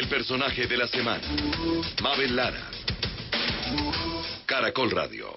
El personaje de la semana. Mabel Lara. Caracol Radio.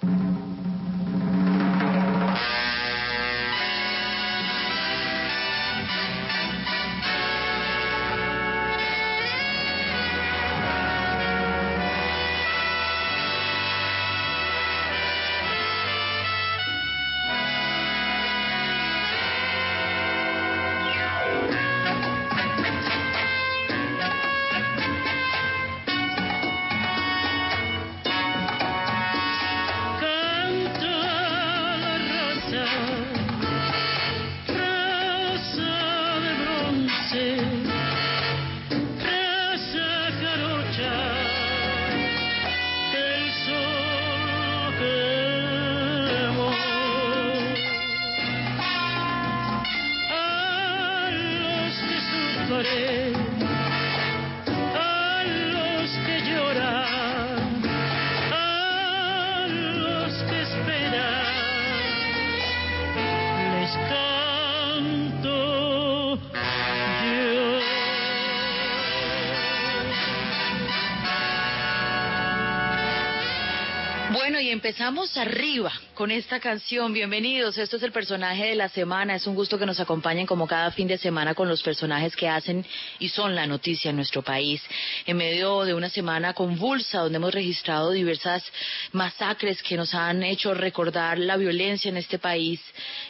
Empezamos arriba con esta canción. Bienvenidos, esto es el personaje de la semana. Es un gusto que nos acompañen como cada fin de semana con los personajes que hacen y son la noticia en nuestro país. En medio de una semana convulsa donde hemos registrado diversas masacres que nos han hecho recordar la violencia en este país,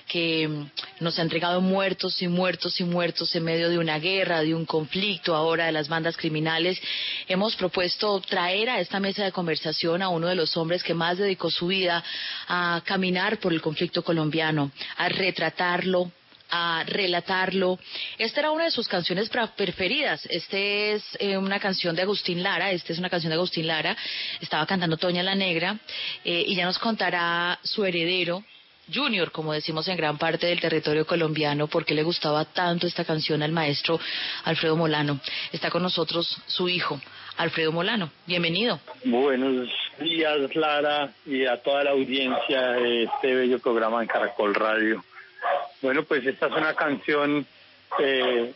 que nos ha entregado muertos y muertos y muertos en medio de una guerra, de un conflicto ahora de las bandas criminales. Hemos propuesto traer a esta mesa de conversación a uno de los hombres que más dedicó su vida a caminar por el conflicto colombiano, a retratarlo, a relatarlo. Esta era una de sus canciones preferidas. Este es eh, una canción de Agustín Lara. Esta es una canción de Agustín Lara. Estaba cantando Toña la Negra eh, y ya nos contará su heredero. Junior, como decimos en gran parte del territorio colombiano, porque le gustaba tanto esta canción al maestro Alfredo Molano. Está con nosotros su hijo, Alfredo Molano. Bienvenido. Buenos días, Lara, y a toda la audiencia de este bello programa en Caracol Radio. Bueno, pues esta es una canción eh,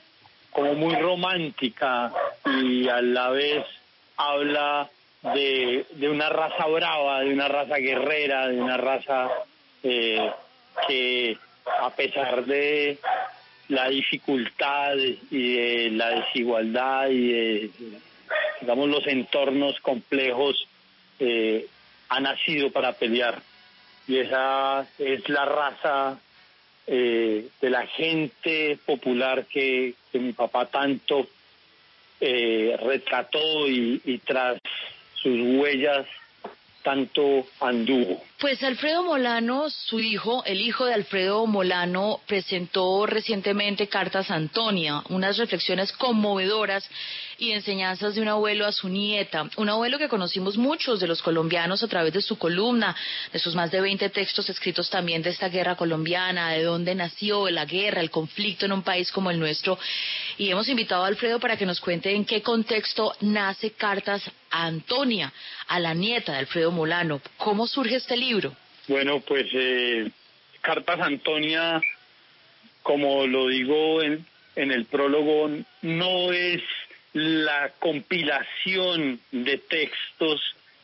como muy romántica y a la vez habla de, de una raza brava, de una raza guerrera, de una raza eh, que a pesar de la dificultad y de la desigualdad y de digamos, los entornos complejos eh, ha nacido para pelear. Y esa es la raza eh, de la gente popular que, mi papá tanto eh, retrató y, y tras sus huellas tanto anduvo. Pues Alfredo Molano, su hijo, el hijo de Alfredo Molano, presentó recientemente Cartas Antonia, unas reflexiones conmovedoras y enseñanzas de un abuelo a su nieta. Un abuelo que conocimos muchos de los colombianos a través de su columna, de sus más de 20 textos escritos también de esta guerra colombiana, de dónde nació la guerra, el conflicto en un país como el nuestro. Y hemos invitado a Alfredo para que nos cuente en qué contexto nace Cartas Antonia, a la nieta de Alfredo Molano. ¿Cómo surge este libro? Bueno, pues eh, Cartas Antonia, como lo digo en, en el prólogo, no es la compilación de textos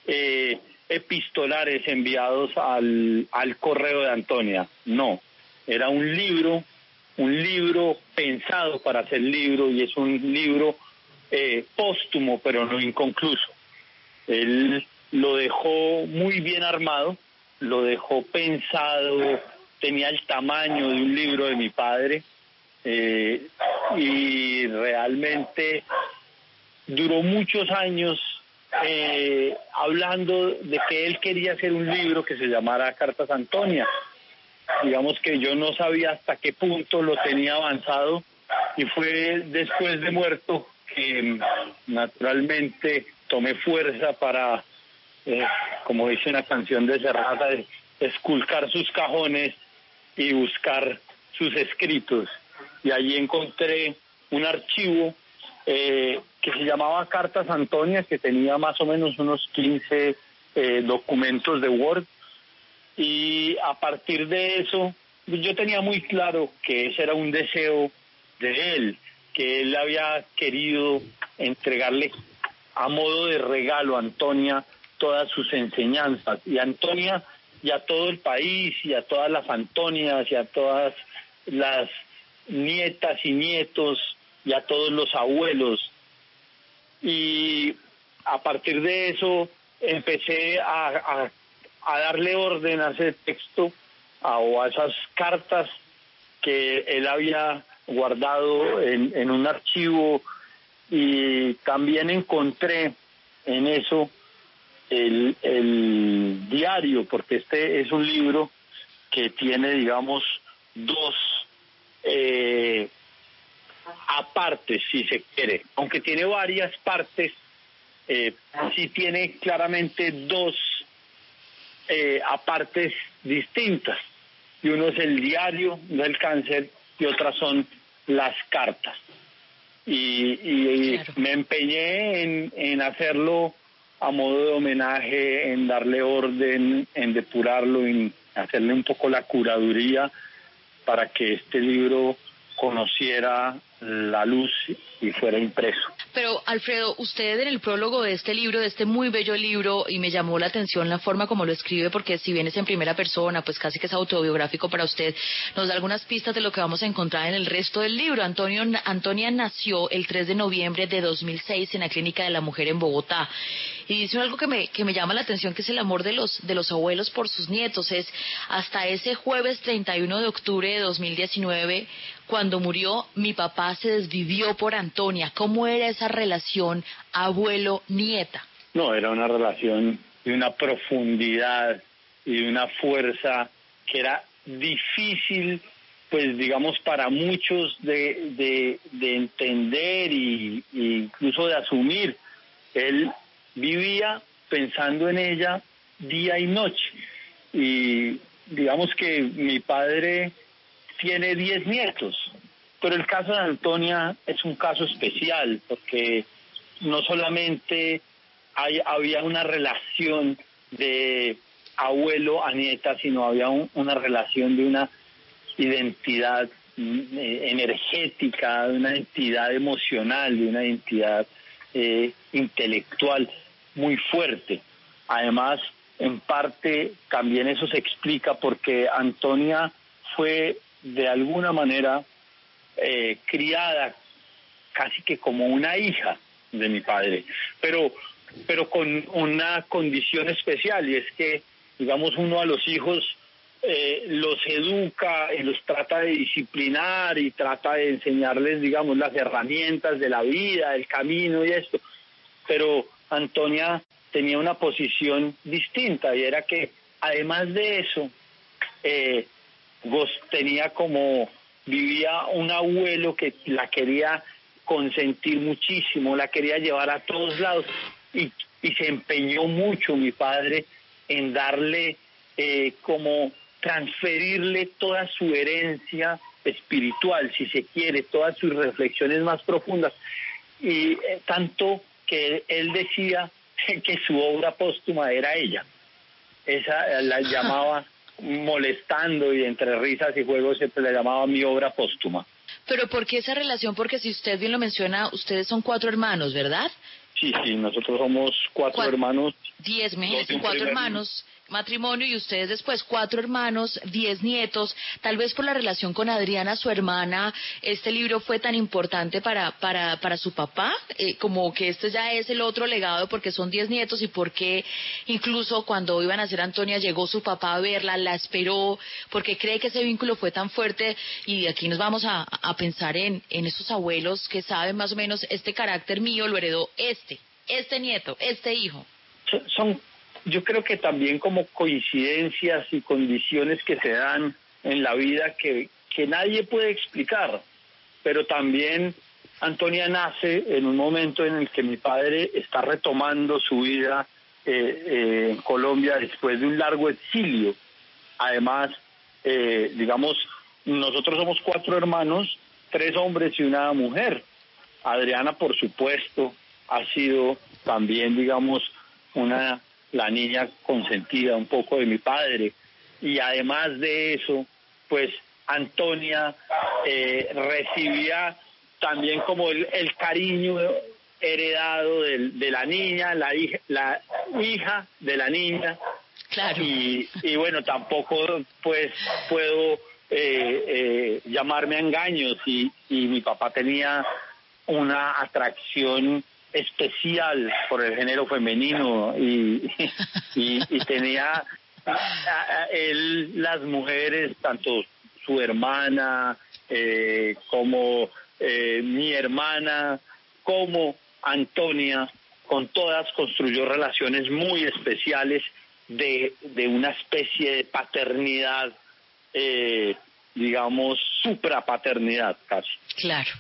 eh, epistolares enviados al, al correo de Antonia. No, era un libro, un libro pensado para ser libro y es un libro eh, póstumo pero no inconcluso. Él lo dejó muy bien armado, lo dejó pensado, tenía el tamaño de un libro de mi padre eh, y realmente duró muchos años eh, hablando de que él quería hacer un libro que se llamara Cartas Antonia. Digamos que yo no sabía hasta qué punto lo tenía avanzado y fue después de muerto que naturalmente tomé fuerza para eh, como dice una canción de Serrata, esculcar sus cajones y buscar sus escritos. Y allí encontré un archivo eh, que se llamaba Cartas Antonia, que tenía más o menos unos 15 eh, documentos de Word. Y a partir de eso, yo tenía muy claro que ese era un deseo de él, que él había querido entregarle a modo de regalo a Antonia todas sus enseñanzas. Y a Antonia y a todo el país y a todas las Antonias y a todas las nietas y nietos y a todos los abuelos. Y a partir de eso empecé a, a, darle orden a ese texto o a esas cartas que él había guardado en, en un archivo y también encontré en eso el, el diario, porque este es un libro que tiene, digamos, dos eh, aparte, si se quiere, aunque tiene varias partes, eh, sí tiene claramente dos eh, apartes distintas. Y uno es el diario del cáncer y otras son las cartas. Y, me empeñé en, en hacerlo a modo de homenaje, en darle orden, en depurarlo, en hacerle un poco la curaduría para que este libro conociera la luz y fuera impreso. Pero Alfredo, usted en el prólogo de este libro, de este muy bello libro, y me llamó la atención la forma como lo escribe, porque si bien es en primera persona, pues casi que es autobiográfico para usted, nos da algunas pistas de lo que vamos a encontrar en el resto del libro. Antonio, Antonia nació el 3 de noviembre de 2006 en la Clínica de la Mujer en Bogotá. Y dice algo que me, que me llama la atención, que es el amor de los, de los abuelos por sus nietos. Es hasta ese jueves 31 de octubre de 2019, cuando murió, mi papá se desvivió por Antonia. ¿Cómo era esa relación abuelo-nieta? No, era una relación de una profundidad y de una fuerza que era difícil, pues digamos, para muchos de, de, entender y, incluso de asumir. Él vivía pensando en ella día y noche. Y digamos que mi padre tiene 10 nietos, pero el caso de Antonia es un caso especial porque no solamente hay, había una relación de abuelo a nieta, sino había una relación de una identidad eh, energética, de una entidad emocional, de una entidad eh, intelectual muy fuerte. Además, en parte también eso se explica porque Antonia fue de alguna manera eh, criada casi que como una hija de mi padre, pero, pero con una condición especial y es que, digamos, uno a los hijos eh, los educa y los trata de disciplinar y trata de enseñarles, digamos, las herramientas de la vida, el camino y esto, pero Antonia tenía una posición distinta y era que además de eso eh, tenía como vivía un abuelo que la quería consentir muchísimo, la quería llevar a todos lados y, se empeñó mucho mi padre en darle eh, como transferirle toda su herencia espiritual, si se quiere, todas sus reflexiones más profundas. Y eh, tanto que él decía que su obra póstuma era ella. Esa la llamaba molestando y entre risas y juegos siempre la llamaba mi obra póstuma. Pero ¿por qué esa relación? Porque si usted bien lo menciona, ustedes son cuatro hermanos, ¿verdad? Sí, sí, nosotros somos cuatro, hermanos. Diez meses, cuatro hermanos matrimonio y ustedes después cuatro hermanos, diez nietos, tal vez por la relación con Adriana, su hermana, este libro fue tan importante para, para, para su papá, eh, como que este ya es el otro legado porque son diez nietos y porque incluso cuando iban a ser Antonia llegó su papá a verla, la esperó, porque cree que ese vínculo fue tan fuerte y aquí nos vamos a, a pensar en, en esos abuelos que saben más o menos este carácter mío lo heredó este, este nieto, este hijo. Son yo creo que también como coincidencias y condiciones que se dan en la vida que, que nadie puede explicar, pero también Antonia nace en un momento en el que mi padre está retomando su vida eh, eh, en Colombia después de un largo exilio. Además, eh, digamos, nosotros somos cuatro hermanos, tres hombres y una mujer. Adriana, por supuesto, ha sido también, digamos, una la niña consentida un poco de mi padre. Y además de eso, pues Antonia eh, recibía también como el, cariño heredado de, de la niña, la hija, la hija de la niña. Claro. Y, y bueno, tampoco pues puedo eh, eh, llamarme a engaños y, y mi papá tenía una atracción especial por el género femenino y, y, tenía él las mujeres, tanto su hermana eh, como eh, mi hermana, como Antonia, con todas construyó relaciones muy especiales de, de una especie de paternidad, eh, digamos, suprapaternidad casi. Claro.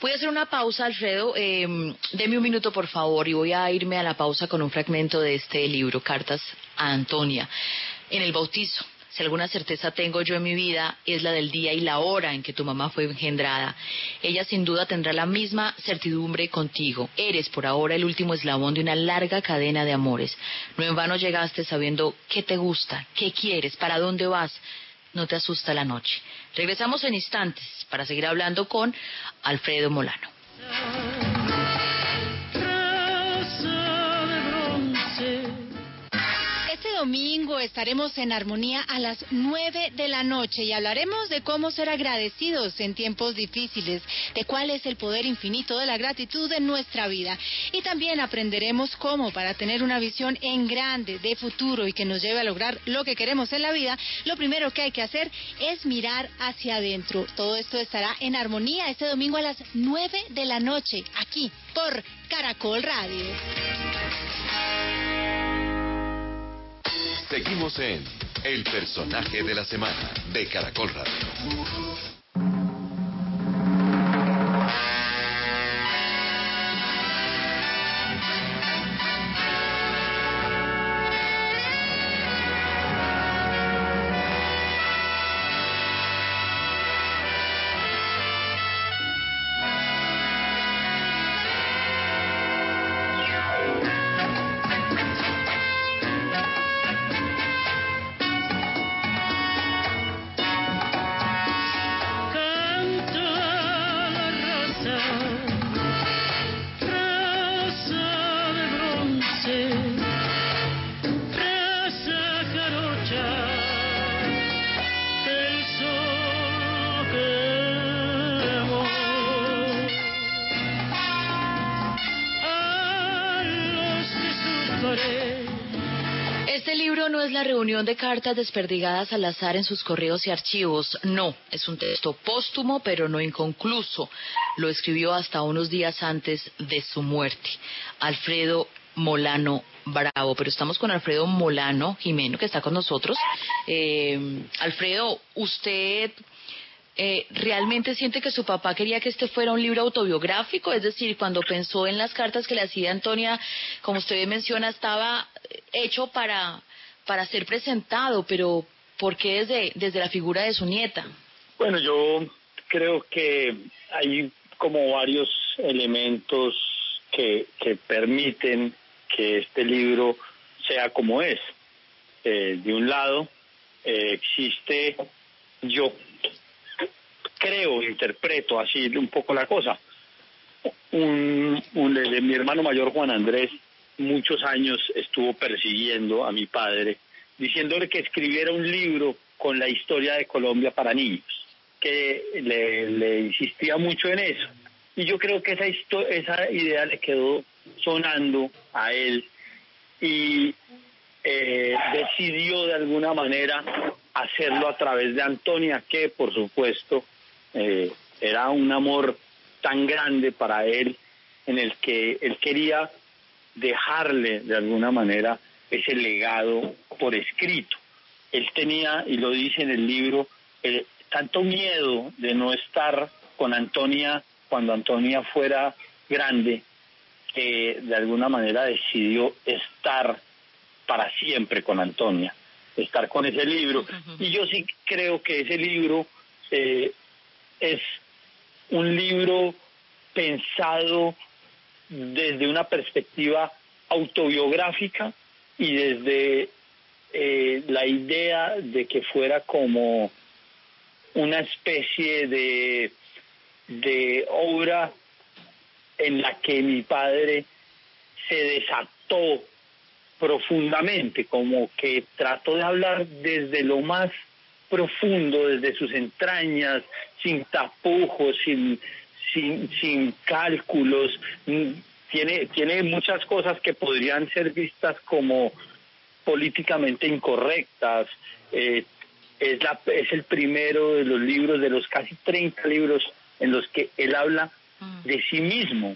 Voy a hacer una pausa, Alfredo. Eh, deme un minuto, por favor, y voy a irme a la pausa con un fragmento de este libro, Cartas a Antonia. En el bautizo, si alguna certeza tengo yo en mi vida, es la del día y la hora en que tu mamá fue engendrada. Ella sin duda tendrá la misma certidumbre contigo. Eres por ahora el último eslabón de una larga cadena de amores. No en vano llegaste sabiendo qué te gusta, qué quieres, para dónde vas no te asusta la noche. Regresamos en instantes para seguir hablando con Alfredo Molano. Domingo estaremos en armonía a las 9 de la noche y hablaremos de cómo ser agradecidos en tiempos difíciles, de cuál es el poder infinito de la gratitud en nuestra vida. Y también aprenderemos cómo para tener una visión en grande de futuro y que nos lleve a lograr lo que queremos en la vida, lo primero que hay que hacer es mirar hacia adentro. Todo esto estará en armonía este domingo a las 9 de la noche, aquí por Caracol Radio. Seguimos en El personaje de la semana de Caracol Radio. Es la reunión de cartas desperdigadas al azar en sus correos y archivos. No, es un texto póstumo pero no inconcluso. Lo escribió hasta unos días antes de su muerte. Alfredo Molano Bravo. Pero estamos con Alfredo Molano Jimeno, que está con nosotros. Eh, Alfredo, usted eh, ¿realmente siente que su papá quería que este fuera un libro autobiográfico? Es decir, cuando pensó en las cartas que le hacía Antonia, como usted menciona, estaba hecho para, para ser presentado, pero ¿por qué desde, desde la figura de su nieta? Bueno, yo creo que hay como varios elementos que, que permiten que este libro sea como es. Eh, de un lado, eh, existe, yo creo, interpreto así un poco la cosa. Un, un- mi hermano mayor Juan Andrés muchos años estuvo persiguiendo a mi padre, diciéndole que escribiera un libro con la historia de Colombia para niños, que le, insistía mucho en eso. Y yo creo que esa, esa idea le quedó sonando a él y eh, decidió de alguna manera hacerlo a través de Antonia, que por supuesto eh, era un amor tan grande para él en el que él quería dejarle de alguna manera ese legado por escrito. Él tenía, y lo dice en el libro, eh, tanto miedo de no estar con Antonia cuando Antonia fuera grande, que de alguna manera decidió estar para siempre con Antonia, estar con ese libro. Y yo sí creo que ese libro eh, es un libro pensado desde una perspectiva autobiográfica y desde eh, la idea de que fuera como una especie de, de obra en la que mi padre se desató profundamente, como que trató de hablar desde lo más profundo, desde sus entrañas, sin tapujos, sin, sin, sin cálculos. Mm, Tiene, tiene muchas cosas que podrían ser vistas como políticamente incorrectas. Eh, es, la, es el primero de los libros, de los casi 30 libros en los que él habla de sí mismo,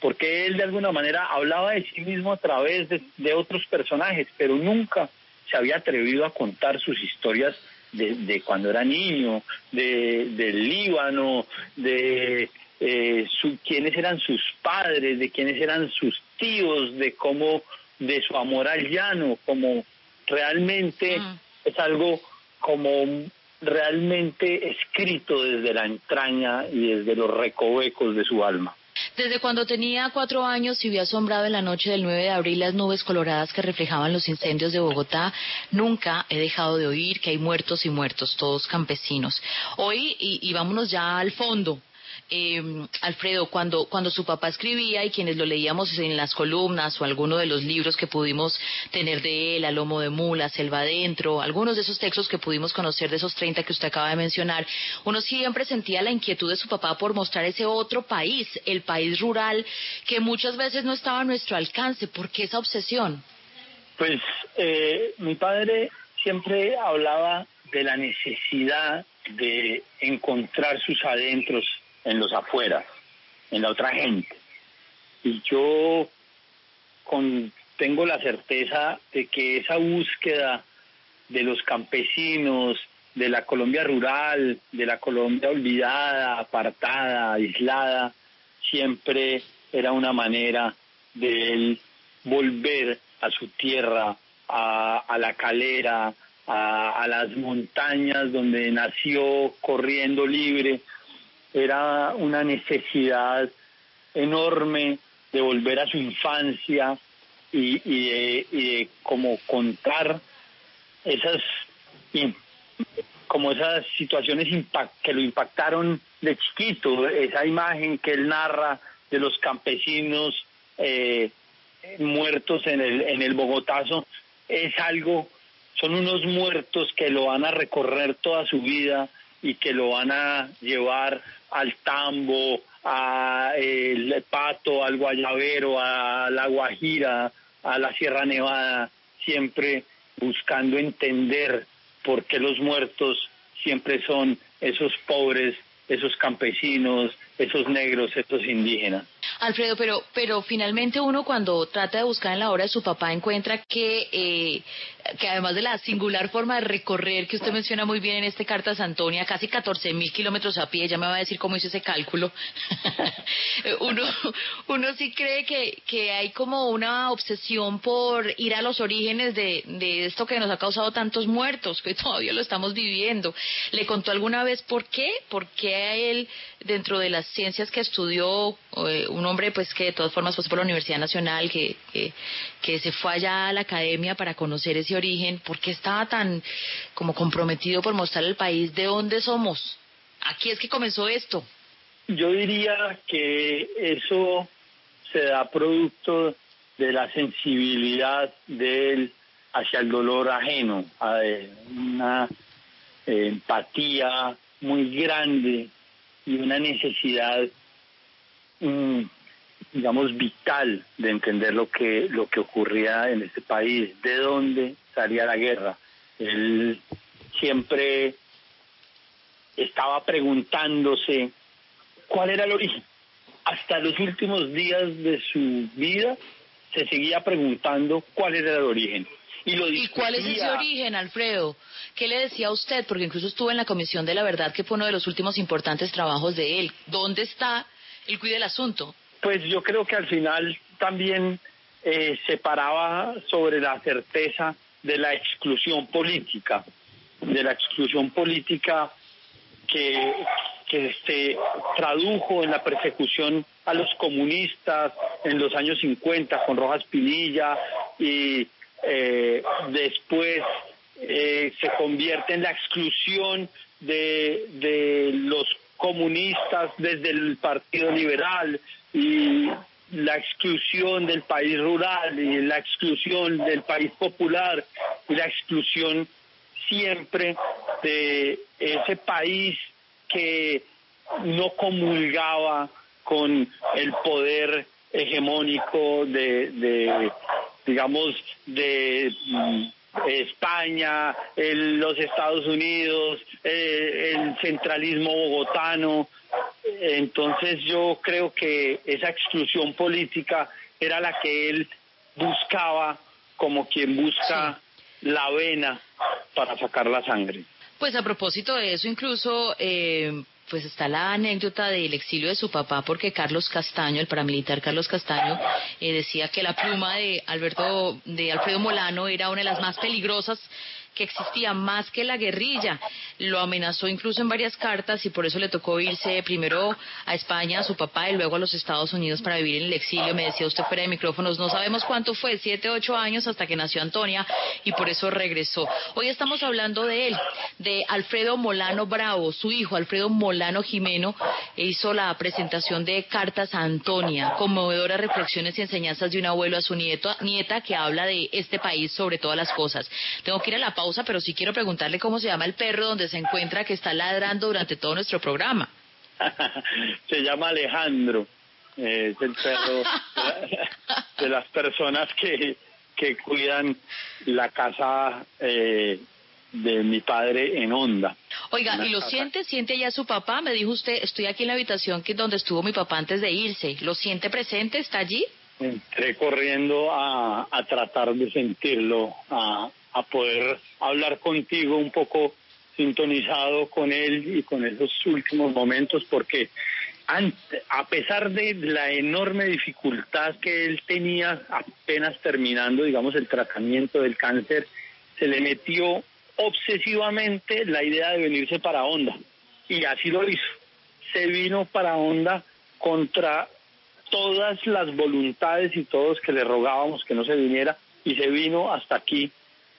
porque él de alguna manera hablaba de sí mismo a través de, de otros personajes, pero nunca se había atrevido a contar sus historias de, de cuando era niño, de, del Líbano, de eh, su, quiénes eran sus padres, de quiénes eran sus tíos, de cómo, de su amor al llano, como realmente Mm. es algo como realmente escrito desde la entraña y desde los recovecos de su alma. Desde cuando tenía cuatro años y vio asombrado en la noche del 9 de abril las nubes coloradas que reflejaban los incendios de Bogotá, nunca he dejado de oír que hay muertos y muertos, todos campesinos. Hoy, y, y vámonos ya al fondo. Eh, Alfredo, cuando, cuando su papá escribía y quienes lo leíamos en las columnas o alguno de los libros que pudimos tener de él, A Lomo de Mula, Selva Adentro, algunos de esos textos que pudimos conocer de esos 30 que usted acaba de mencionar, uno siempre sentía la inquietud de su papá por mostrar ese otro país, el país rural, que muchas veces no estaba a nuestro alcance. ¿Por qué esa obsesión? Pues eh, mi padre siempre hablaba de la necesidad de encontrar sus adentros en los afueras, en la otra gente. Y yo con, tengo la certeza de que esa búsqueda de los campesinos, de la Colombia rural, de la Colombia olvidada, apartada, aislada, siempre era una manera de él volver a su tierra, a, a la calera, a, a las montañas donde nació corriendo libre. Era una necesidad enorme de volver a su infancia y, de, y de como contar esas como esas situaciones que lo impactaron de chiquito, esa imagen que él narra de los campesinos eh, muertos en el, en el Bogotazo, es algo, son unos muertos que lo van a recorrer toda su vida y que lo van a llevar al tambo, a el pato, al guayabero, a la guajira, a la Sierra Nevada, siempre buscando entender por qué los muertos siempre son esos pobres, esos campesinos, esos negros, esos indígenas. Alfredo, pero, pero finalmente uno cuando trata de buscar en la obra de su papá encuentra que, eh, que además de la singular forma de recorrer que usted menciona muy bien en este Cartas Antonia, casi 14 mil kilómetros a pie, ya me va a decir cómo hizo ese cálculo, uno, uno sí cree que, que hay como una obsesión por ir a los orígenes de, de esto que nos ha causado tantos muertos, que todavía lo estamos viviendo. ¿Le contó alguna vez por qué? ¿Por qué a él, dentro de las ciencias que estudió, eh, un hombre pues que de todas formas pasó por la Universidad Nacional, que, que, se fue allá a la academia para conocer ese origen, ¿por qué estaba tan como comprometido por mostrar al país de dónde somos? Aquí es que comenzó esto. Yo diría que eso se da producto de la sensibilidad de él hacia el dolor ajeno, a una eh, empatía muy grande y una necesidad, mm, digamos, vital de entender lo que lo que ocurría en este país, de dónde salía la guerra. Él siempre estaba preguntándose cuál era el origen. Hasta los últimos días de su vida se seguía preguntando cuál era el origen. Y, lo ¿Y cuál es ese origen, Alfredo? ¿Qué le decía a usted? Porque incluso estuvo en la Comisión de la Verdad, que fue uno de los últimos importantes trabajos de él. ¿Dónde está el cuide del asunto? Pues yo creo que al final también eh, se paraba sobre la certeza de la exclusión política, de la exclusión política que, que se tradujo en la persecución a los comunistas en los años 50 con Rojas Pinilla y eh, después eh, se convierte en la exclusión de, de los comunistas desde el Partido Liberal y la exclusión del país rural y la exclusión del país popular y la exclusión siempre de ese país que no comulgaba con el poder hegemónico de, de digamos, de mm, España, el- los Estados Unidos, eh, el centralismo bogotano. Entonces yo creo que esa exclusión política era la que él buscaba como quien busca la vena para sacar la sangre. Pues a propósito de eso, incluso, eh, pues está la anécdota del exilio de su papá, porque Carlos Castaño, el paramilitar Carlos Castaño, eh, decía que la pluma de Alberto, de Alfredo Molano era una de las más peligrosas que existía más que la guerrilla. Lo amenazó incluso en varias cartas y por eso le tocó irse primero a España, a su papá, y luego a los Estados Unidos para vivir en el exilio. Me decía usted fuera de micrófonos, no sabemos cuánto fue, siete, ocho años hasta que nació Antonia y por eso regresó. Hoy estamos hablando de él, de Alfredo Molano Bravo, su hijo Alfredo Molano Jimeno e hizo la presentación de Cartas a Antonia, conmovedoras reflexiones y enseñanzas de un abuelo a su nieto, nieta que habla de este país sobre todas las cosas. Tengo que ir a la pausa, pero sí quiero preguntarle cómo se llama el perro donde se encuentra que está ladrando durante todo nuestro programa. Se llama Alejandro, eh, es el perro de las personas que, que cuidan la casa eh, de mi padre en Onda. Oiga, Una ¿y lo casa. siente? ¿Siente ya su papá? Me dijo usted, estoy aquí en la habitación que donde estuvo mi papá antes de irse. ¿Lo siente presente? ¿Está allí? Entré corriendo a, a tratar de sentirlo, a, a poder hablar contigo un poco sintonizado con él y con esos últimos momentos, porque a pesar de la enorme dificultad que él tenía apenas terminando, digamos, el tratamiento del cáncer, se le metió obsesivamente la idea de venirse para Honda. Y así lo hizo. Se vino para Honda contra todas las voluntades y todos que le rogábamos que no se viniera y se vino hasta aquí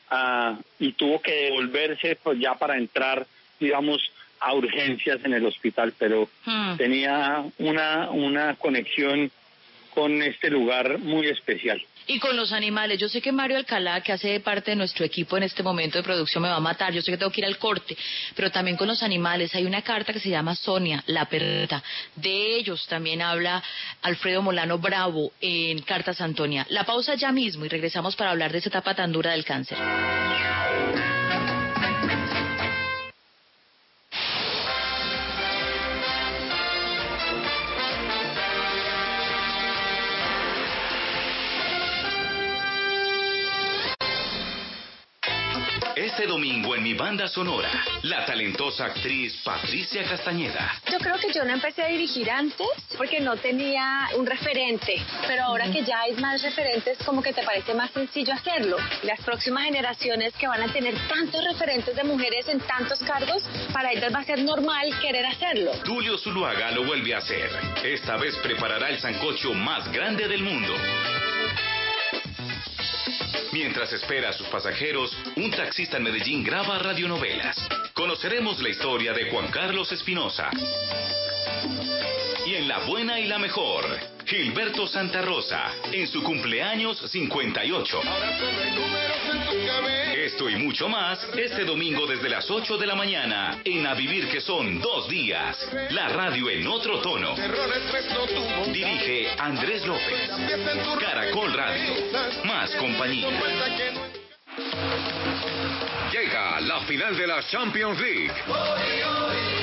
ah, y tuvo que devolverse pues ya para entrar digamos a urgencias en el hospital pero Hmm. tenía una una conexión con este lugar muy especial Y con los animales, yo sé que Mario Alcalá, que hace parte de nuestro equipo en este momento de producción, me va a matar. Yo sé que tengo que ir al corte, pero también con los animales. Hay una carta que se llama Sonia, la perrita. De ellos también habla Alfredo Molano Bravo en Cartas Antonia. La pausa ya mismo y regresamos para hablar de esa etapa tan dura del cáncer. Este domingo en mi banda sonora, la talentosa actriz Patricia Castañeda. Yo creo que yo no empecé a dirigir antes porque no tenía un referente, pero ahora que ya hay más referentes, como que te parece más sencillo hacerlo. Las próximas generaciones que van a tener tantos referentes de mujeres en tantos cargos, para ellas va a ser normal querer hacerlo. Tulio Zuluaga lo vuelve a hacer. Esta vez preparará el sancocho más grande del mundo. Mientras espera a sus pasajeros, un taxista en Medellín graba radionovelas. Conoceremos la historia de Juan Carlos Espinosa. Y en La Buena y la Mejor, Gilberto Santa Rosa, en su cumpleaños 58. Esto y mucho más este domingo desde las 8 de la mañana en A Vivir que son dos días. La radio en otro tono. Dirige Andrés López. Caracol Radio. Más compañía. Llega la final de la Champions League.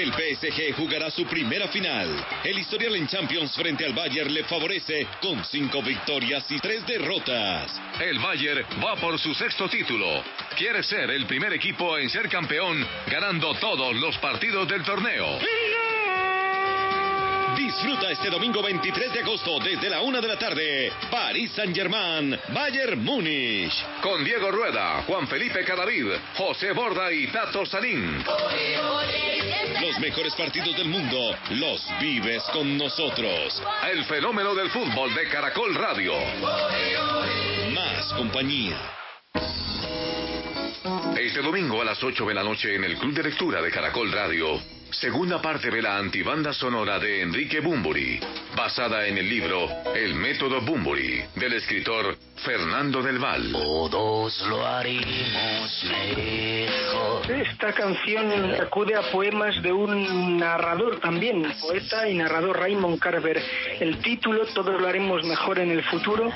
El PSG jugará su primera final. El historial en Champions frente al Bayern le favorece con cinco victorias y tres derrotas. El Bayern va por su sexto título. Quiere ser el primer equipo en ser campeón, ganando todos los partidos del torneo. Disfruta este domingo 23 de agosto desde la una de la tarde. París Saint-Germain, Bayern Múnich. Con Diego Rueda, Juan Felipe Cadavid, José Borda y Tato Salín. Los mejores partidos del mundo los vives con nosotros. El fenómeno del fútbol de Caracol Radio. Más compañía. Este domingo a las 8 de la noche en el Club de Lectura de Caracol Radio, segunda parte de la antibanda sonora de Enrique Bumburi, basada en el libro El método Bumburi, del escritor Fernando del Val. Todos lo haremos mejor. Esta canción acude a poemas de un narrador también, poeta y narrador Raymond Carver. El título, Todos lo haremos mejor en el futuro,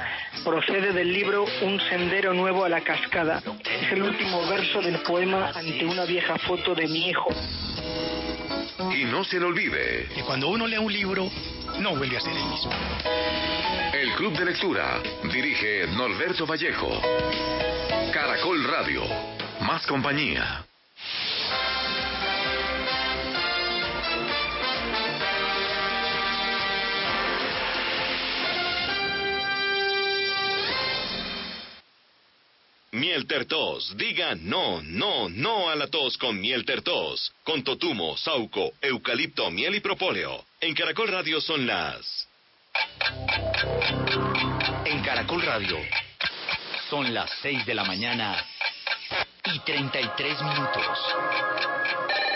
procede del libro Un sendero nuevo a la cascada. Es el último verso del poema ante una vieja foto de mi hijo. Y no se le olvide, Que cuando uno lee un libro, no vuelve a ser el mismo. el Club de Lectura dirige Norberto Vallejo. Caracol Radio, más compañía. Miel Tertos. Diga no, no, no a la tos con Miel Tertos. Con totumo, sauco, eucalipto, miel y propóleo. En Caracol Radio son las... En Caracol Radio son las 6 de la mañana y 33 minutos.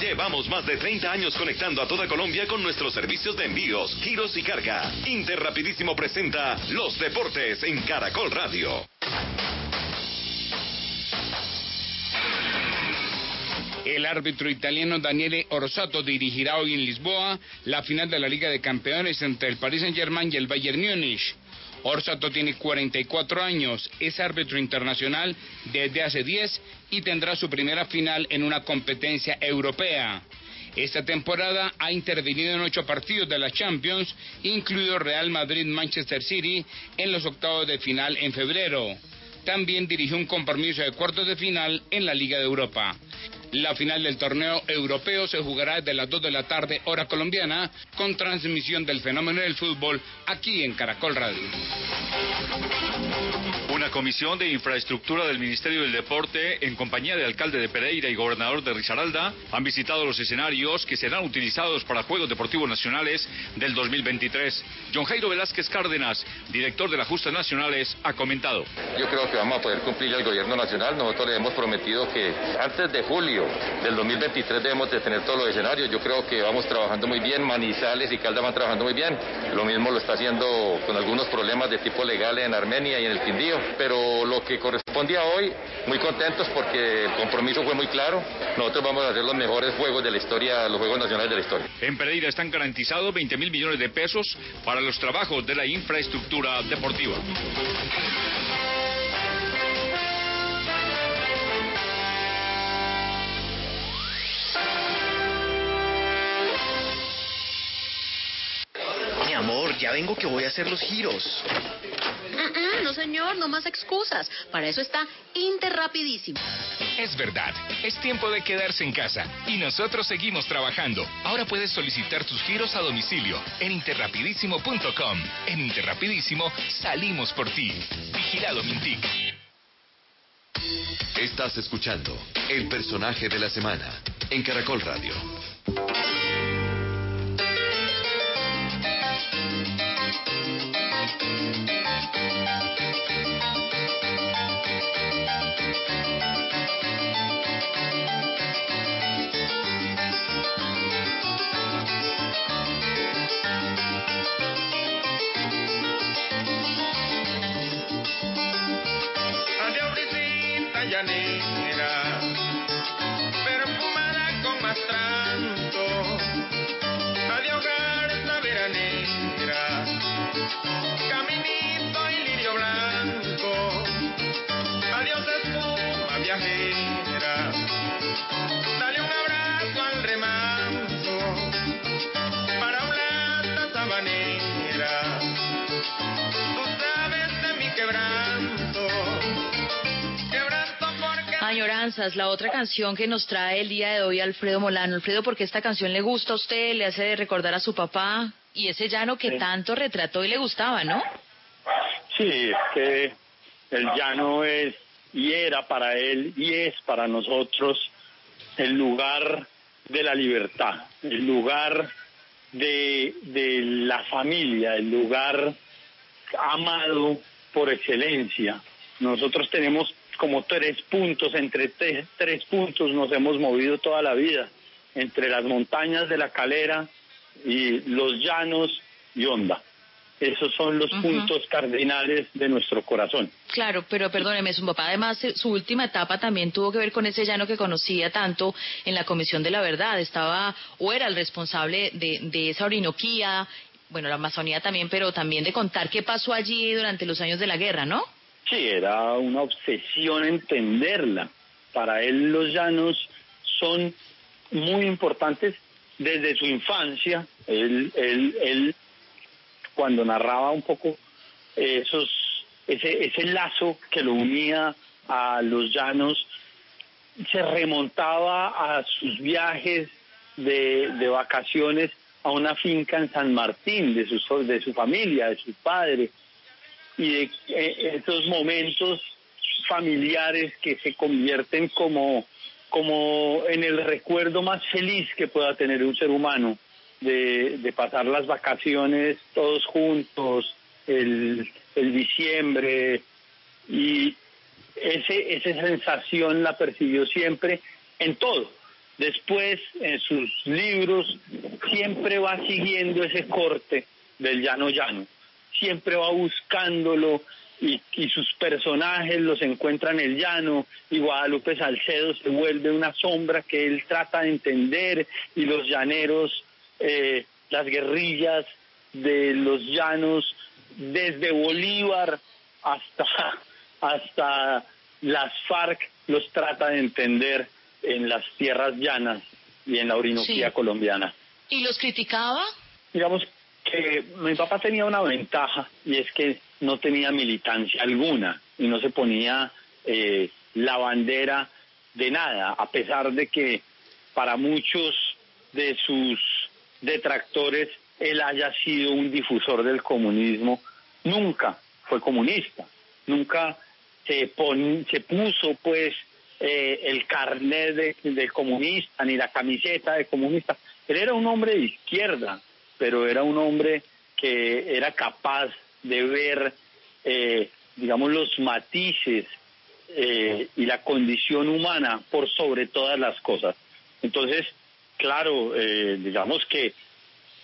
Llevamos más de 30 años conectando a toda Colombia con nuestros servicios de envíos, giros y carga. Interrapidísimo presenta Los Deportes en Caracol Radio. El árbitro italiano Daniele Orsato dirigirá hoy en Lisboa la final de la Liga de Campeones entre el Paris Saint-Germain y el Bayern Múnich. Orsato tiene 44 años, es árbitro internacional desde hace 10 y tendrá su primera final en una competencia europea. Esta temporada ha intervenido en ocho partidos de la Champions, incluido Real Madrid-Manchester City en los octavos de final en febrero. También dirigió un compromiso de cuartos de final en la Liga de Europa. La final del torneo europeo se jugará desde las 2 de la tarde, hora colombiana, con transmisión del fenómeno del fútbol aquí en Caracol Radio. Una comisión de infraestructura del Ministerio del Deporte, en compañía del alcalde de Pereira y gobernador de Risaralda, han visitado los escenarios que serán utilizados para Juegos Deportivos Nacionales del 2023. John Jairo Velázquez Cárdenas, director de las Justas Nacionales, ha comentado. Yo creo que vamos a poder cumplir el gobierno nacional. Nosotros le hemos prometido que antes de julio del 2023 debemos de tener todos los escenarios. Yo creo que vamos trabajando muy bien. Manizales y Caldas van trabajando muy bien. Lo mismo lo está haciendo con algunos problemas de tipo legal en Armenia y en el Quindío. Pero lo que correspondía hoy, muy contentos porque el compromiso fue muy claro. Nosotros vamos a hacer los mejores juegos de la historia, los Juegos Nacionales de la historia. En Pereira están garantizados 20 mil millones de pesos para los trabajos de la infraestructura deportiva. Mi amor, ya vengo que voy a hacer los giros. No, señor, no más excusas. Para eso está Interrapidísimo. Es verdad, es tiempo de quedarse en casa y nosotros seguimos trabajando. Ahora puedes solicitar tus giros a domicilio en interrapidísimo.com. En Interrapidísimo salimos por ti. Vigilado Mintic. Estás escuchando El personaje de la semana en Caracol Radio. está. La otra canción que nos trae el día de hoy Alfredo Molano. Alfredo, ¿por qué esta canción le gusta a usted? ¿Le hace recordar a su papá? Y ese llano que tanto retrató y le gustaba, ¿no? Sí, es que el llano es y era para él y es para nosotros el lugar de la libertad, el lugar de, de la familia, el lugar amado por excelencia. Nosotros tenemos como tres puntos, entre tres, tres puntos nos hemos movido toda la vida, entre las montañas de la calera y los llanos y onda. Esos son los puntos cardinales de nuestro corazón. Claro, pero perdóneme, su papá además, eh, su última etapa también tuvo que ver con ese llano que conocía tanto en la Comisión de la Verdad. Estaba o era el responsable de, de esa Orinoquía, bueno, la Amazonía también, pero también de contar qué pasó allí durante los años de la guerra, ¿no? Sí, era una obsesión entenderla. Para él los llanos son muy importantes desde su infancia. Él, él, él cuando narraba un poco esos, ese, ese lazo que lo unía a los llanos, se remontaba a sus viajes de, de vacaciones a una finca en San Martín de su, de su familia, de su padre, y de eh, esos momentos familiares que se convierten como, como en el recuerdo más feliz que pueda tener un ser humano de, de pasar las vacaciones todos juntos, el, el diciembre, y ese, esa sensación la persiguió siempre en todo. Después, en sus libros, siempre va siguiendo ese corte del llano llano, siempre va buscándolo y, y sus personajes los encuentran en el llano y Guadalupe Salcedo se vuelve una sombra que él trata de entender y los llaneros eh, las guerrillas de los llanos, desde Bolívar hasta, hasta las FARC, los trata de entender en las tierras llanas y en la Orinoquía Sí. colombiana. ¿Y los criticaba? Digamos que mi papá tenía una ventaja y es que no tenía militancia alguna y no se ponía eh, la bandera de nada, a pesar de que para muchos de sus detractores él haya sido un difusor del comunismo, nunca fue comunista, nunca se, pon- se puso pues eh, el carnet de, de comunista ni la camiseta de comunista. Él era un hombre de izquierda, pero era un hombre que era capaz de ver, eh, digamos, los matices eh, y la condición humana por sobre todas las cosas. Entonces, claro, eh, digamos que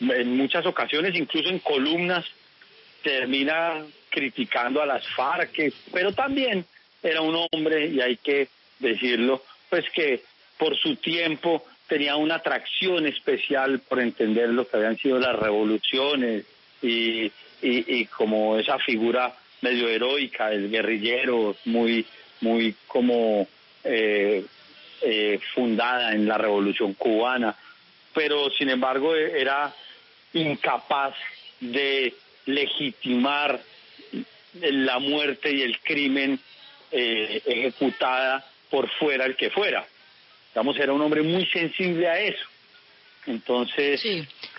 en muchas ocasiones, incluso en columnas, termina criticando a las FARC, pero también era un hombre, y hay que decirlo, pues que por su tiempo tenía una atracción especial por entender lo que habían sido las revoluciones y, y, como esa figura medio heroica del guerrillero, muy, muy como eh, eh, fundada en la revolución cubana, pero sin embargo era incapaz de legitimar la muerte y el crimen eh, ejecutada por fuera el que fuera. Digamos, era un hombre muy sensible a eso. Entonces,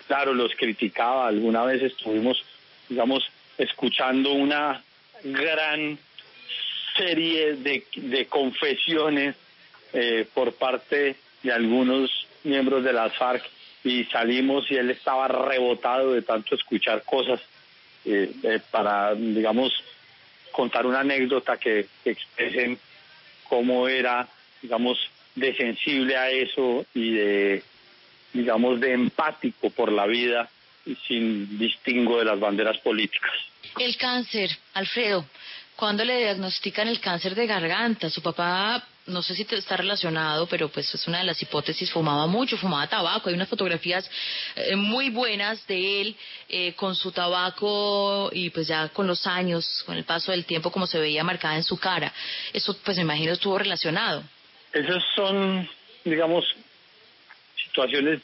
claro, los criticaba. Alguna vez estuvimos, digamos, escuchando una gran serie de, de confesiones eh, por parte de algunos miembros de las FARC y salimos y él estaba rebotado de tanto escuchar cosas eh, eh, para, digamos, contar una anécdota que, que expresen cómo era, digamos, de sensible a eso y de, digamos, de empático por la vida sin distingo de las banderas políticas. El cáncer, Alfredo, ¿cuándo le diagnostican el cáncer de garganta? Su papá, no sé si está relacionado, pero pues es una de las hipótesis, fumaba mucho, fumaba tabaco. Hay unas fotografías eh, muy buenas de él eh, con su tabaco y pues ya con los años, con el paso del tiempo, como se veía marcada en su cara. Eso pues me imagino estuvo relacionado. Esas son, digamos, situaciones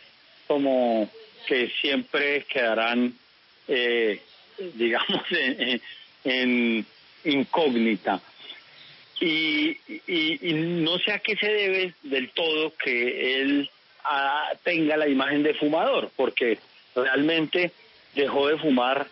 como que siempre quedarán, eh, digamos, en, incógnita. y, y, y no sé a qué se debe del todo que él ah, tenga la imagen de fumador, porque realmente dejó de fumar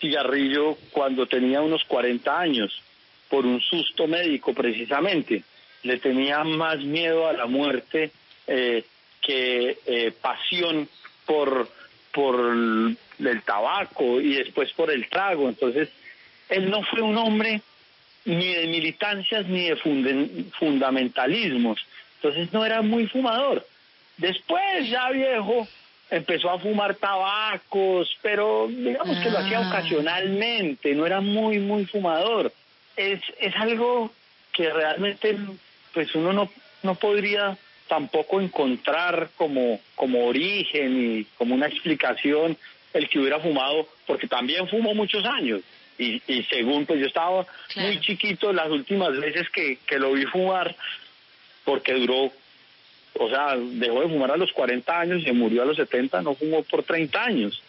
cigarrillo cuando tenía unos 40 años, por un susto médico precisamente. Le tenía más miedo a la muerte eh, que eh, pasión por, por el tabaco y después por el trago. Entonces, él no fue un hombre ni de militancias ni de funden- fundamentalismos. Entonces no era muy fumador. Después, ya viejo, empezó a fumar tabacos, pero digamos que lo hacía Ah. ocasionalmente, no era muy, muy fumador. Es, es algo que realmente pues uno no, no podría tampoco encontrar como, como origen y como una explicación el que hubiera fumado, porque también fumó muchos años. Y, y según, pues yo estaba muy chiquito las últimas veces que, que lo vi fumar, porque duró, o sea, dejó de fumar a los 40 años y se murió a los 70, no fumó por 30 años.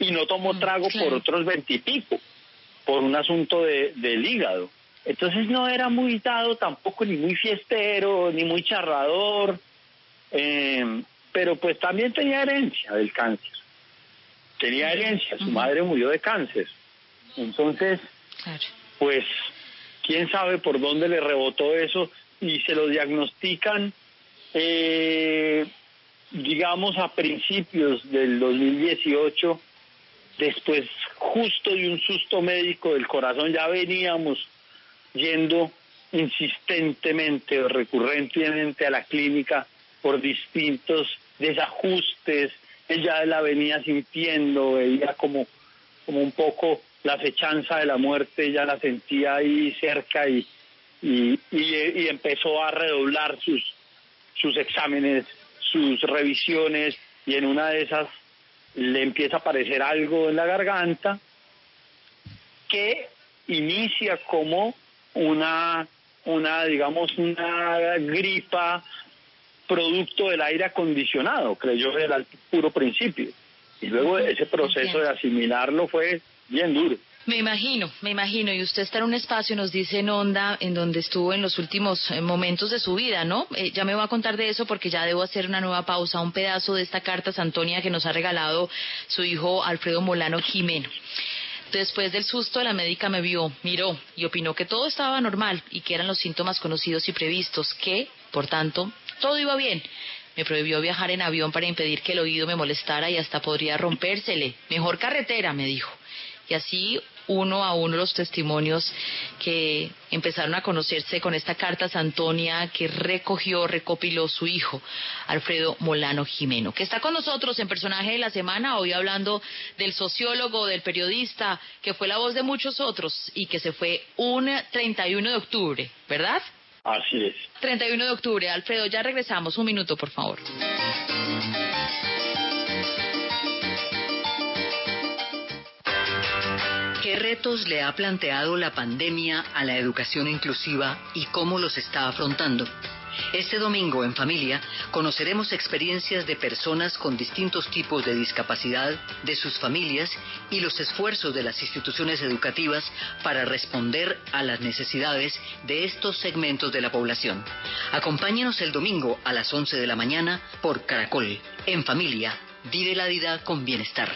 Y no tomó trago por otros 20 y pico, por un asunto de, del hígado. Entonces no era muy dado tampoco, ni muy fiestero, ni muy charrador, eh, pero pues también tenía herencia del cáncer. Tenía herencia, su madre murió de cáncer. Entonces, pues, quién sabe por dónde le rebotó eso y se lo diagnostican, eh, digamos, a principios del 2018, después justo de un susto médico del corazón, ya veníamos yendo insistentemente o recurrentemente a la clínica por distintos desajustes, ella la venía sintiendo, veía como, como un poco la fechanza de la muerte, ya la sentía ahí cerca y, y, y empezó a redoblar sus, sus exámenes, sus revisiones y en una de esas le empieza a aparecer algo en la garganta que inicia como una, una digamos, una gripa producto del aire acondicionado, creyó era el puro principio. Y luego ese proceso de asimilarlo fue bien duro. Me imagino, me imagino. Y usted está en un espacio, nos dice en Onda, en donde estuvo en los últimos eh, momentos de su vida, ¿no? Eh, ya me va a contar de eso porque ya debo hacer una nueva pausa, un pedazo de esta carta Santonia que nos ha regalado su hijo Alfredo Molano Jimeno. Después del susto, la médica me vio, miró y opinó que todo estaba normal y que eran los síntomas conocidos y previstos, que, por tanto, todo iba bien. Me prohibió viajar en avión para impedir que el oído me molestara y hasta podría rompérsele. Mejor carretera, me dijo. Y así uno a uno los testimonios que empezaron a conocerse con esta carta Santonia que recogió, recopiló su hijo, Alfredo Molano Jimeno, que está con nosotros en personaje de la semana, hoy hablando del sociólogo, del periodista, que fue la voz de muchos otros y que se fue un 31 de octubre, ¿verdad? Así es. 31 de octubre. Alfredo, ya regresamos. Un minuto, por favor. ¿Qué retos le ha planteado la pandemia a la educación inclusiva y cómo los está afrontando? Este domingo en familia conoceremos experiencias de personas con distintos tipos de discapacidad, de sus familias y los esfuerzos de las instituciones educativas para responder a las necesidades de estos segmentos de la población. Acompáñenos el domingo a las 11 de la mañana por Caracol. En familia, vive la vida con bienestar.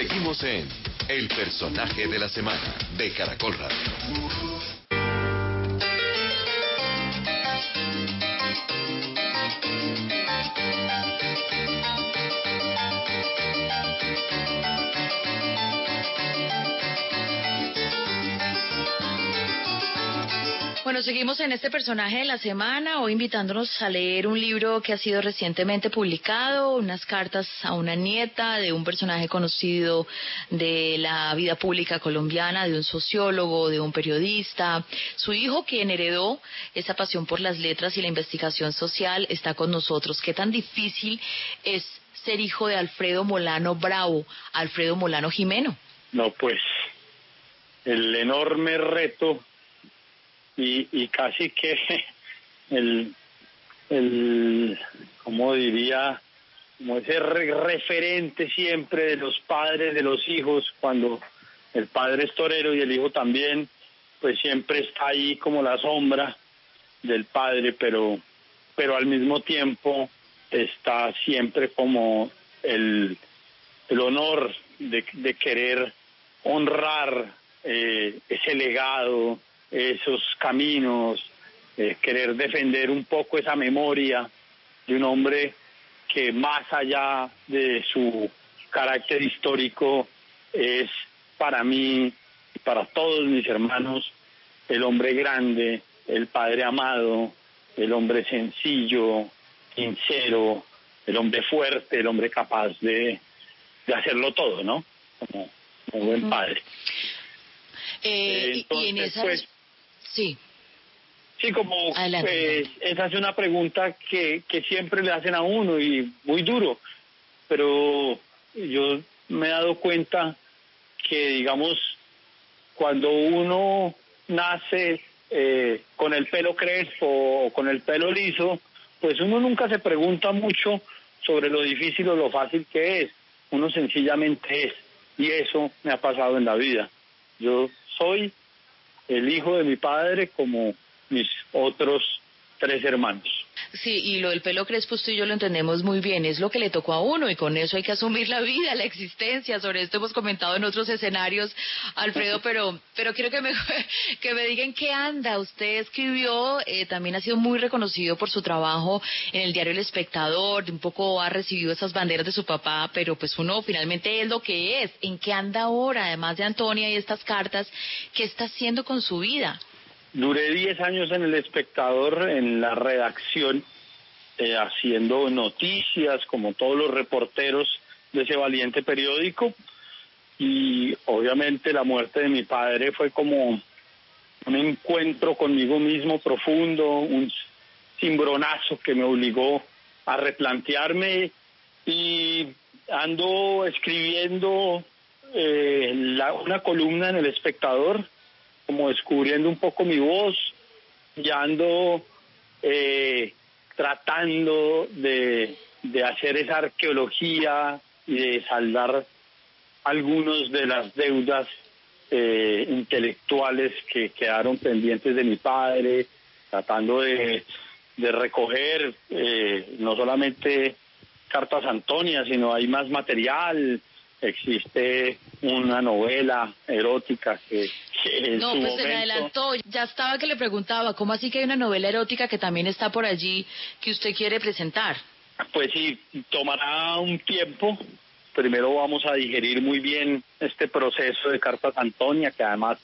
Seguimos en El personaje de la semana de Caracol Radio. Bueno, seguimos en este personaje de la semana, hoy invitándonos a leer un libro que ha sido recientemente publicado, unas cartas a una nieta de un personaje conocido de la vida pública colombiana, de un sociólogo, de un periodista. Su hijo, quien heredó esa pasión por las letras y la investigación social, está con nosotros. ¿Qué tan difícil es ser hijo de Alfredo Molano Bravo, Alfredo Molano Jimeno? No, pues el enorme reto y, y casi que el, el, ¿cómo diría? Como ese re- referente siempre de los padres, de los hijos, cuando el padre es torero y el hijo también, pues siempre está ahí como la sombra del padre, pero, pero al mismo tiempo está siempre como el, el honor de, de querer honrar eh, ese legado, esos caminos, eh, querer defender un poco esa memoria de un hombre que más allá de su carácter histórico es para mí y para todos mis hermanos el hombre grande, el padre amado, el hombre sencillo, sincero, el hombre fuerte, el hombre capaz de, de hacerlo todo, ¿no? Como, como buen padre. Eh, y- y en esa... pues, sí. Sí, como eh, esa es una pregunta que, que siempre le hacen a uno y muy duro, pero yo me he dado cuenta que, digamos, cuando uno nace eh, con el pelo crespo o con el pelo liso, pues uno nunca se pregunta mucho sobre lo difícil o lo fácil que es, uno sencillamente es, y eso me ha pasado en la vida. Yo soy el hijo de mi padre como mis otros tres hermanos. Sí, y lo del pelo crespo usted y yo lo entendemos muy bien, es lo que le tocó a uno y con eso hay que asumir la vida, la existencia, sobre esto hemos comentado en otros escenarios, Alfredo, pero pero quiero que me, que me digan qué anda, usted escribió, eh, también ha sido muy reconocido por su trabajo en el diario El Espectador, un poco ha recibido esas banderas de su papá, pero pues uno finalmente es lo que es, ¿en qué anda ahora, además de Antonia y estas cartas, qué está haciendo con su vida? Duré 10 años en El Espectador, en la redacción, eh, haciendo noticias como todos los reporteros de ese valiente periódico. Y obviamente la muerte de mi padre fue como un encuentro conmigo mismo profundo, un cimbronazo que me obligó a replantearme y ando escribiendo eh, la- una columna en El Espectador como descubriendo un poco mi voz y ando eh, tratando de, de hacer esa arqueología y de saldar algunos de las deudas eh, intelectuales que quedaron pendientes de mi padre, tratando de, de recoger eh, no solamente cartas Antonia, sino hay más material, existe una novela erótica que, que en No, su pues se me momento- adelantó. Ya estaba que le preguntaba, ¿cómo así que hay una novela erótica que también está por allí que usted quiere presentar? Pues sí, tomará un tiempo. Primero vamos a digerir muy bien este proceso de Cartas Antonia, que además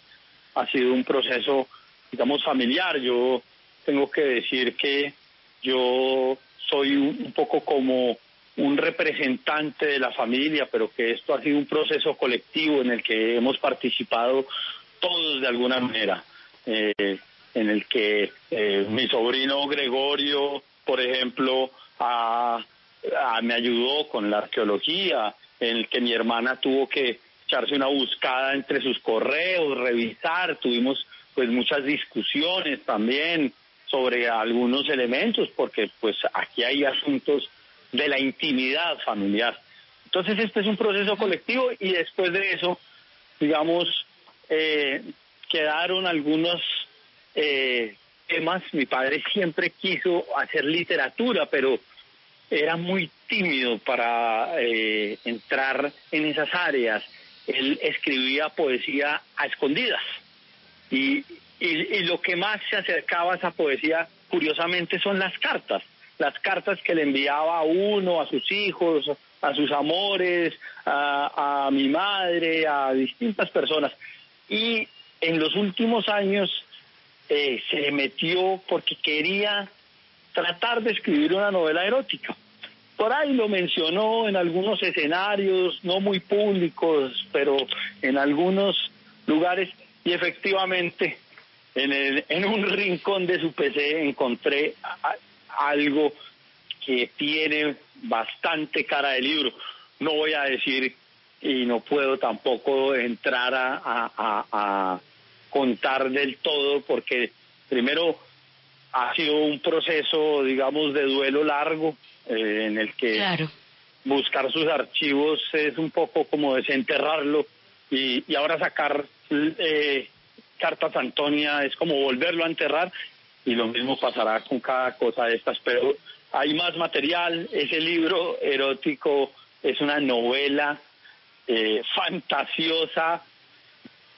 ha sido un proceso, digamos, familiar. Yo tengo que decir que yo soy un poco como un representante de la familia, pero que esto ha sido un proceso colectivo en el que hemos participado todos de alguna manera, eh, en el que eh, mi sobrino Gregorio, por ejemplo, ha- me ayudó con la arqueología, en el que mi hermana tuvo que echarse una buscada entre sus correos, revisar, tuvimos pues muchas discusiones también sobre algunos elementos, porque pues aquí hay asuntos de la intimidad familiar. Entonces este es un proceso colectivo y después de eso, digamos, eh, quedaron algunos eh, temas. Mi padre siempre quiso hacer literatura, pero era muy tímido para eh, entrar en esas áreas. Él escribía poesía a escondidas. Y, y, y lo que más se acercaba a esa poesía, curiosamente, son las cartas. Las cartas que le enviaba a uno, a sus hijos, a sus amores, a, a mi madre, a distintas personas. Y en los últimos años eh, se metió porque quería tratar de escribir una novela erótica. Por ahí lo mencionó en algunos escenarios, no muy públicos, pero en algunos lugares, y efectivamente en, el, en un rincón de su PC encontré algo que tiene bastante cara de libro. No voy a decir y no puedo tampoco entrar a, a- a- a contar del todo porque primero ha sido un proceso, digamos, de duelo largo eh, en el que buscar sus archivos es un poco como desenterrarlo y, y ahora sacar eh, Cartas Antonia es como volverlo a enterrar y lo mismo pasará con cada cosa de estas, pero hay más material, ese libro erótico es una novela eh, fantasiosa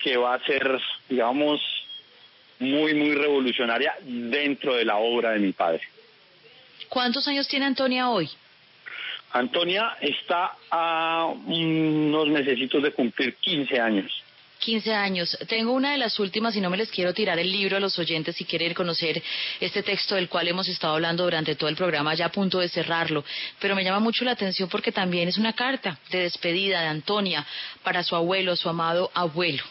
que va a ser, digamos, muy, muy revolucionaria dentro de la obra de mi padre. ¿Cuántos años tiene Antonia hoy? Antonia está a unos necesitos de cumplir 15 años. 15 años. Tengo una de las últimas y no me les quiero tirar el libro a los oyentes si quieren conocer este texto del cual hemos estado hablando durante todo el programa, ya a punto de cerrarlo. Pero me llama mucho la atención porque también es una carta de despedida de Antonia para su abuelo, su amado abuelo.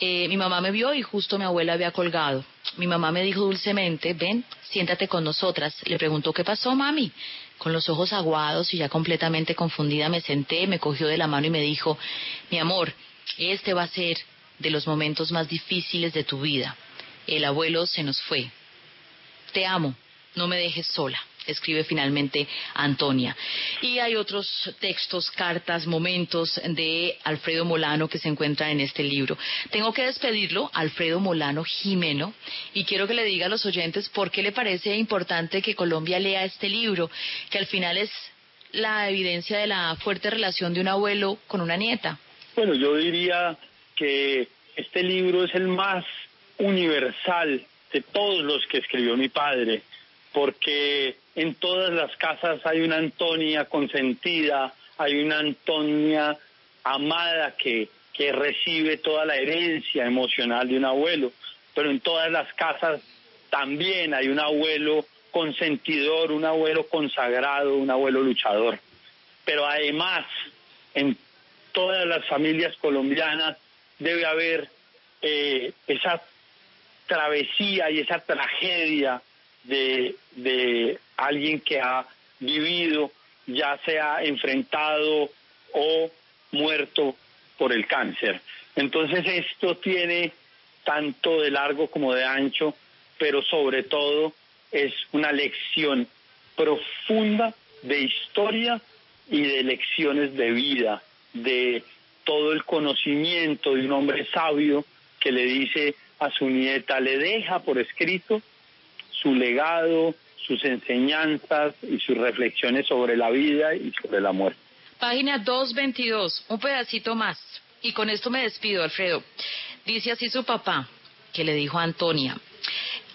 Eh, mi mamá me vio y justo mi abuela había colgado. Mi mamá me dijo dulcemente, ven, siéntate con nosotras. Le preguntó, ¿qué pasó, mami? Con los ojos aguados y ya completamente confundida me senté, me cogió de la mano y me dijo, mi amor, este va a ser de los momentos más difíciles de tu vida. El abuelo se nos fue. Te amo, no me dejes sola, escribe finalmente Antonia. Y hay otros textos, cartas, momentos de Alfredo Molano que se encuentran en este libro. Tengo que despedirlo, Alfredo Molano Jimeno, y quiero que le diga a los oyentes por qué le parece importante que Colombia lea este libro, que al final es la evidencia de la fuerte relación de un abuelo con una nieta. Bueno, yo diría que este libro es el más universal de todos los que escribió mi padre, porque en todas las casas hay una Antonia consentida, hay una Antonia amada que, que recibe toda la herencia emocional de un abuelo, pero en todas las casas también hay un abuelo consentidor, un abuelo consagrado, un abuelo luchador. Pero además, en todas las familias colombianas debe haber eh, esa travesía y esa tragedia de, de alguien que ha vivido, ya sea enfrentado o muerto por el cáncer. Entonces esto tiene tanto de largo como de ancho, pero sobre todo es una lección profunda de historia y de lecciones de vida, de todo el conocimiento de un hombre sabio que le dice a su nieta, le deja por escrito su legado, sus enseñanzas y sus reflexiones sobre la vida y sobre la muerte. Página 222, un pedacito más. Y con esto me despido, Alfredo. Dice así su papá, que le dijo a Antonia,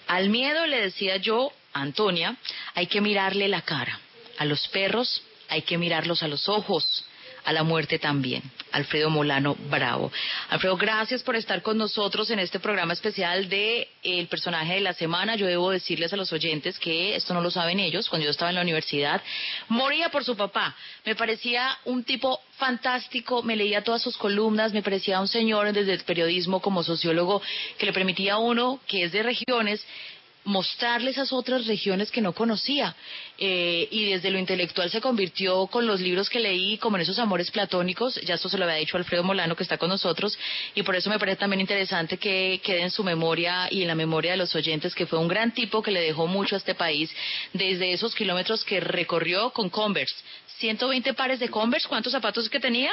al miedo le decía yo, Antonia, hay que mirarle la cara. A los perros hay que mirarlos a los ojos a la muerte también. Alfredo Molano Bravo. Alfredo, gracias por estar con nosotros en este programa especial de El personaje de la semana. Yo debo decirles a los oyentes que esto no lo saben ellos. Cuando yo estaba en la universidad, moría por su papá. Me parecía un tipo fantástico, me leía todas sus columnas, me parecía un señor desde el periodismo como sociólogo que le permitía a uno, que es de regiones, mostrarle esas otras regiones que no conocía. Eh, y desde lo intelectual se convirtió con los libros que leí, como en esos amores platónicos. Ya esto se lo había dicho Alfredo Molano, que está con nosotros. Y por eso me parece también interesante que quede en su memoria y en la memoria de los oyentes que fue un gran tipo que le dejó mucho a este país desde esos kilómetros que recorrió con Converse. 120 pares de Converse, ¿cuántos zapatos que tenía?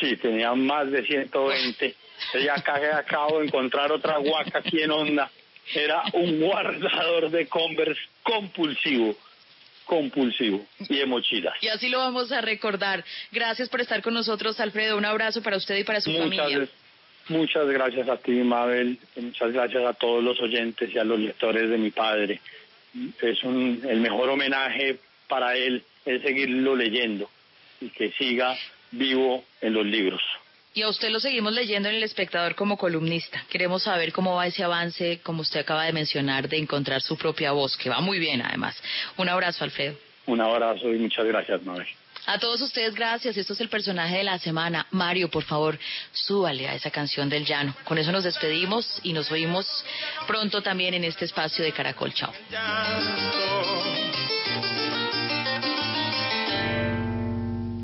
Sí, tenía más de 120. Ella acabo de encontrar otra guaca aquí en Onda era un guardador de Converse compulsivo compulsivo y de mochilas. Y así lo vamos a recordar. Gracias por estar con nosotros, Alfredo. Un abrazo para usted y para su familia. Muchas gracias a ti, Mabel. Muchas gracias a todos los oyentes y a los lectores de mi padre. Es un, el mejor homenaje para él es seguirlo leyendo y que siga vivo en los libros. Y a usted lo seguimos leyendo en El Espectador como columnista. Queremos saber cómo va ese avance, como usted acaba de mencionar, de encontrar su propia voz, que va muy bien además. Un abrazo, Alfredo. Un abrazo y muchas gracias, Mabel. A todos ustedes, gracias. Esto es el personaje de la semana. Mario, por favor, súbale a esa canción del llano. Con eso nos despedimos y nos oímos pronto también en este espacio de Caracol. Chao.